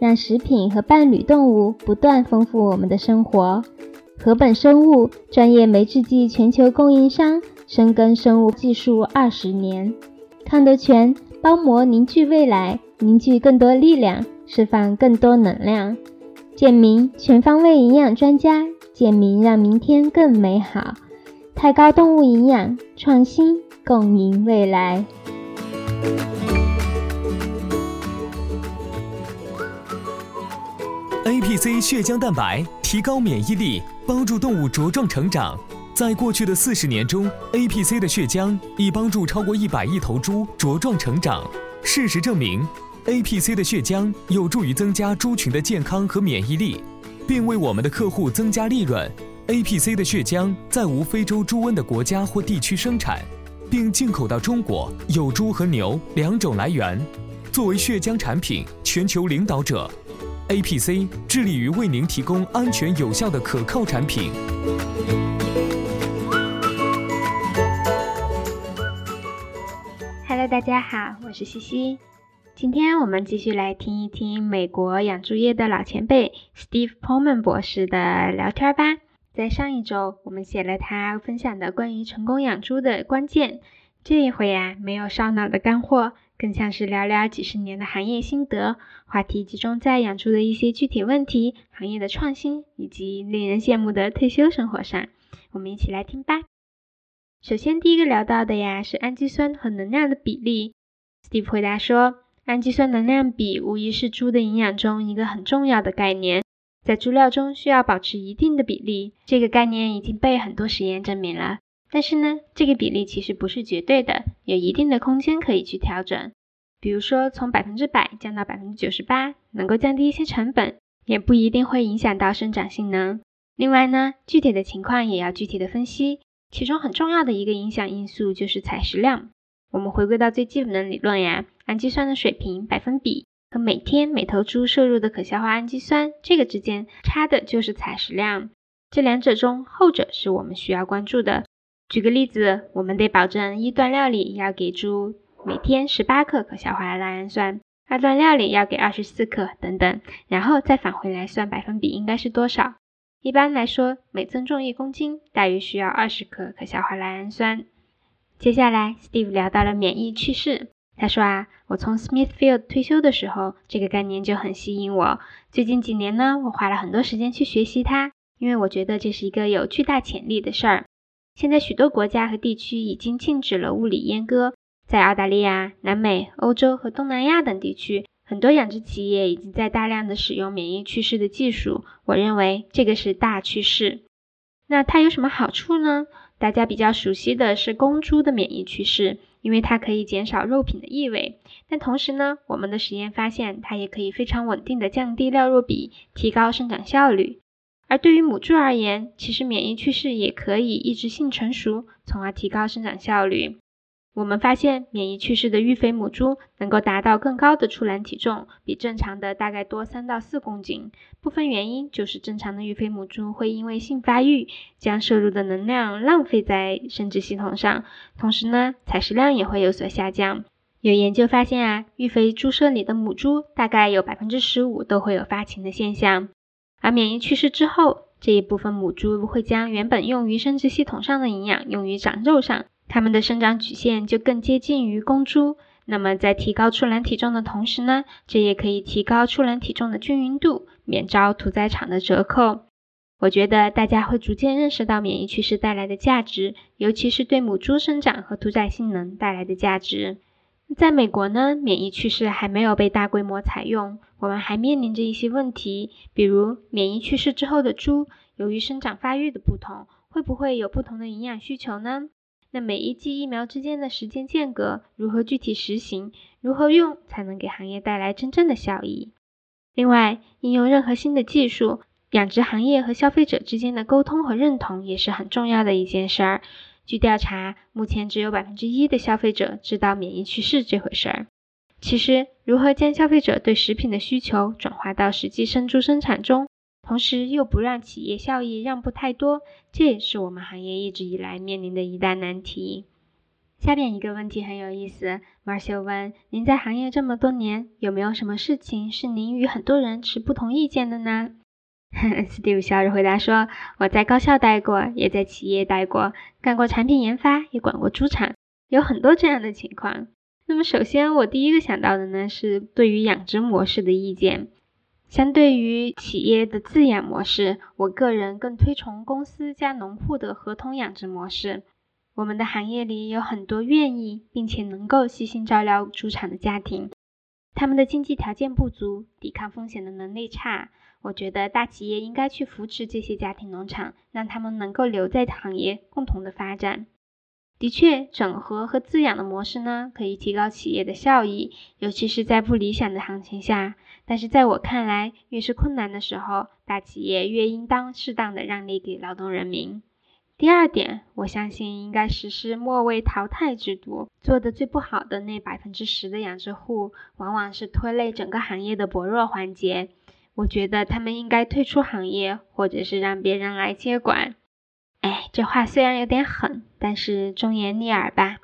让食品和伴侣动物不断丰富我们的生活。禾本生物专业酶制剂全球供应商，深耕生物技术二十年。康德全包膜凝聚未来，凝聚更多力量，释放更多能量。健明全方位营养专家，健明让明天更美好。太高动物营养创新，共赢未来。APC 血浆蛋白提高免疫力，帮助动物茁壮成长。在过去的四十年中，APC 的血浆已帮助超过一百亿头猪茁壮成长。事实证明，APC 的血浆有助于增加猪群的健康和免疫力，并为我们的客户增加利润。APC 的血浆在无非洲猪瘟的国家或地区生产，并进口到中国，有猪和牛两种来源。作为血浆产品全球领导者。APC 致力于为您提供安全有效的可靠产品。Hello，大家好，我是西西。今天我们继续来听一听美国养猪业的老前辈 Steve Pullman 博士的聊天吧。在上一周，我们写了他分享的关于成功养猪的关键。这一回呀，没有烧脑的干货。更像是聊聊几十年的行业心得，话题集中在养猪的一些具体问题、行业的创新以及令人羡慕的退休生活上。我们一起来听吧。首先，第一个聊到的呀是氨基酸和能量的比例。Steve 回答说，氨基酸能量比无疑是猪的营养中一个很重要的概念，在猪料中需要保持一定的比例。这个概念已经被很多实验证明了。但是呢，这个比例其实不是绝对的，有一定的空间可以去调整。比如说，从百分之百降到百分之九十八，能够降低一些成本，也不一定会影响到生长性能。另外呢，具体的情况也要具体的分析。其中很重要的一个影响因素就是采食量。我们回归到最基本的理论呀，氨基酸的水平百分比和每天每头猪摄入的可消化氨基酸这个之间差的就是采食量。这两者中，后者是我们需要关注的。举个例子，我们得保证一段料理要给猪每天十八克可消化的赖氨酸，二段料理要给二十四克等等，然后再返回来算百分比应该是多少。一般来说，每增重一公斤，大约需要二十克可消化赖氨酸。接下来，Steve 聊到了免疫趋势。他说啊，我从 Smithfield 退休的时候，这个概念就很吸引我。最近几年呢，我花了很多时间去学习它，因为我觉得这是一个有巨大潜力的事儿。现在许多国家和地区已经禁止了物理阉割，在澳大利亚、南美、欧洲和东南亚等地区，很多养殖企业已经在大量的使用免疫去势的技术。我认为这个是大趋势。那它有什么好处呢？大家比较熟悉的是公猪的免疫趋势，因为它可以减少肉品的异味。但同时呢，我们的实验发现它也可以非常稳定的降低料肉比，提高生长效率。而对于母猪而言，其实免疫趋势也可以抑制性成熟，从而提高生长效率。我们发现，免疫趋势的育肥母猪能够达到更高的出栏体重，比正常的大概多三到四公斤。部分原因就是正常的育肥母猪会因为性发育，将摄入的能量浪费在生殖系统上，同时呢，采食量也会有所下降。有研究发现啊，育肥猪舍里的母猪大概有百分之十五都会有发情的现象。而免疫去世之后，这一部分母猪会将原本用于生殖系统上的营养用于长肉上，它们的生长曲线就更接近于公猪。那么在提高出栏体重的同时呢，这也可以提高出栏体重的均匀度，免遭屠宰场的折扣。我觉得大家会逐渐认识到免疫趋势带来的价值，尤其是对母猪生长和屠宰性能带来的价值。在美国呢，免疫趋势还没有被大规模采用，我们还面临着一些问题，比如免疫去世之后的猪，由于生长发育的不同，会不会有不同的营养需求呢？那每一剂疫苗之间的时间间隔如何具体实行？如何用才能给行业带来真正的效益？另外，应用任何新的技术，养殖行业和消费者之间的沟通和认同也是很重要的一件事儿。据调查，目前只有百分之一的消费者知道免疫去势这回事儿。其实，如何将消费者对食品的需求转化到实际生猪生产中，同时又不让企业效益让步太多，这也是我们行业一直以来面临的一大难题。下面一个问题很有意思 marsha 问：您在行业这么多年，有没有什么事情是您与很多人持不同意见的呢？Steve 笑着回答说：“我在高校待过，也在企业待过，干过产品研发，也管过猪场，有很多这样的情况。那么，首先我第一个想到的呢，是对于养殖模式的意见。相对于企业的自养模式，我个人更推崇公司加农户的合同养殖模式。”我们的行业里有很多愿意并且能够细心照料猪场的家庭，他们的经济条件不足，抵抗风险的能力差。我觉得大企业应该去扶持这些家庭农场，让他们能够留在行业，共同的发展。的确，整合和滋养的模式呢，可以提高企业的效益，尤其是在不理想的行情下。但是在我看来，越是困难的时候，大企业越应当适当的让利给劳动人民。第二点，我相信应该实施末位淘汰制度。做的最不好的那百分之十的养殖户，往往是拖累整个行业的薄弱环节。我觉得他们应该退出行业，或者是让别人来接管。哎，这话虽然有点狠，但是忠言逆耳吧。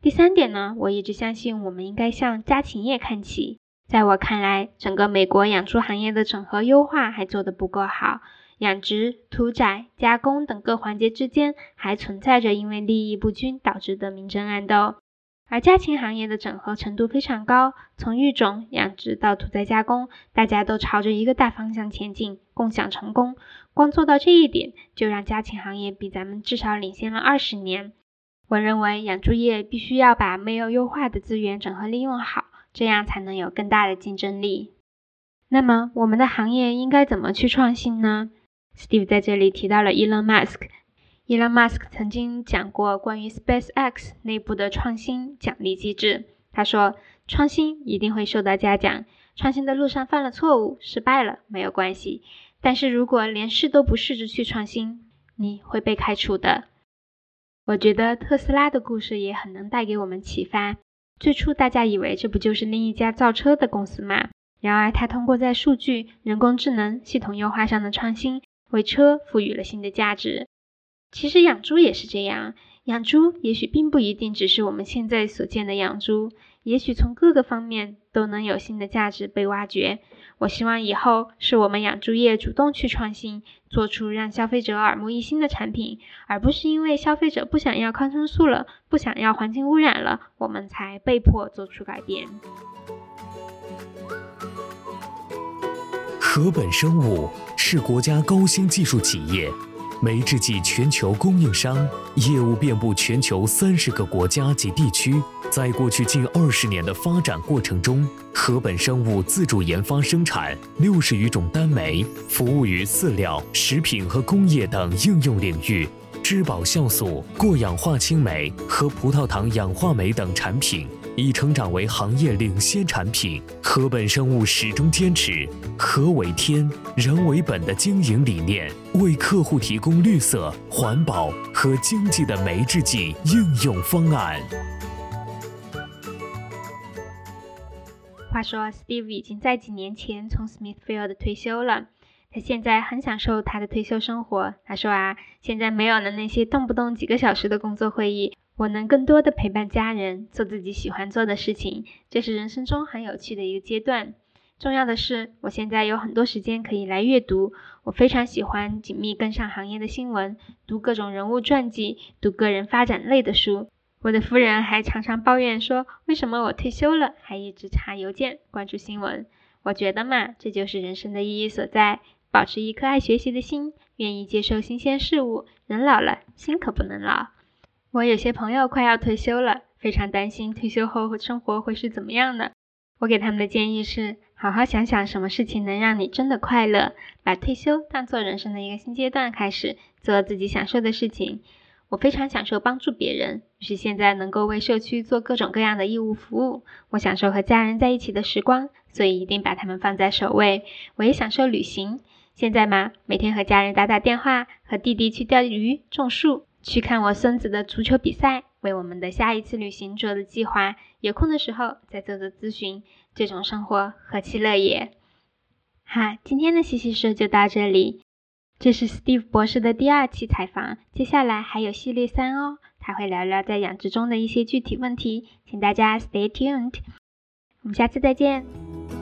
第三点呢，我一直相信我们应该向家禽业看齐。在我看来，整个美国养猪行业的整合优化还做得不够好。养殖、屠宰、加工等各环节之间还存在着因为利益不均导致的明争暗斗，而家禽行业的整合程度非常高，从育种、养殖到屠宰加工，大家都朝着一个大方向前进，共享成功。光做到这一点，就让家禽行业比咱们至少领先了二十年。我认为养猪业必须要把没有优化的资源整合利用好，这样才能有更大的竞争力。那么，我们的行业应该怎么去创新呢？Steve 在这里提到了 Elon Musk。Elon Musk 曾经讲过关于 SpaceX 内部的创新奖励机制。他说：“创新一定会受到嘉奖，创新的路上犯了错误，失败了没有关系。但是如果连试都不试着去创新，你会被开除的。”我觉得特斯拉的故事也很能带给我们启发。最初大家以为这不就是另一家造车的公司吗？然而，它通过在数据、人工智能、系统优化上的创新。为车赋予了新的价值。其实养猪也是这样，养猪也许并不一定只是我们现在所见的养猪，也许从各个方面都能有新的价值被挖掘。我希望以后是我们养猪业主动去创新，做出让消费者耳目一新的产品，而不是因为消费者不想要抗生素了，不想要环境污染了，我们才被迫做出改变。禾本生物。是国家高新技术企业，酶制剂全球供应商，业务遍布全球三十个国家及地区。在过去近二十年的发展过程中，禾本生物自主研发生产六十余种单酶，服务于饲料、食品和工业等应用领域。质保酵素、过氧化氢酶和葡萄糖氧化酶等产品已成长为行业领先产品。禾本生物始终坚持“禾为天，人为本”的经营理念，为客户提供绿色、环保和经济的酶制剂应用方案。话说，Steve 已经在几年前从 Smithfield 退休了。他现在很享受他的退休生活。他说啊，现在没有了那些动不动几个小时的工作会议，我能更多的陪伴家人，做自己喜欢做的事情，这是人生中很有趣的一个阶段。重要的是，我现在有很多时间可以来阅读。我非常喜欢紧密跟上行业的新闻，读各种人物传记，读个人发展类的书。我的夫人还常常抱怨说，为什么我退休了还一直查邮件、关注新闻？我觉得嘛，这就是人生的意义所在。保持一颗爱学习的心，愿意接受新鲜事物。人老了，心可不能老。我有些朋友快要退休了，非常担心退休后生活会是怎么样的。我给他们的建议是：好好想想什么事情能让你真的快乐，把退休当做人生的一个新阶段开始，做自己享受的事情。我非常享受帮助别人，于是现在能够为社区做各种各样的义务服务。我享受和家人在一起的时光，所以一定把他们放在首位。我也享受旅行。现在嘛，每天和家人打打电话，和弟弟去钓鱼、种树，去看我孙子的足球比赛，为我们的下一次旅行做的计划。有空的时候再做做咨询，这种生活何其乐也！哈，今天的西西说就到这里。这是 Steve 博士的第二期采访，接下来还有系列三哦，他会聊聊在养殖中的一些具体问题，请大家 stay tuned。我们下次再见。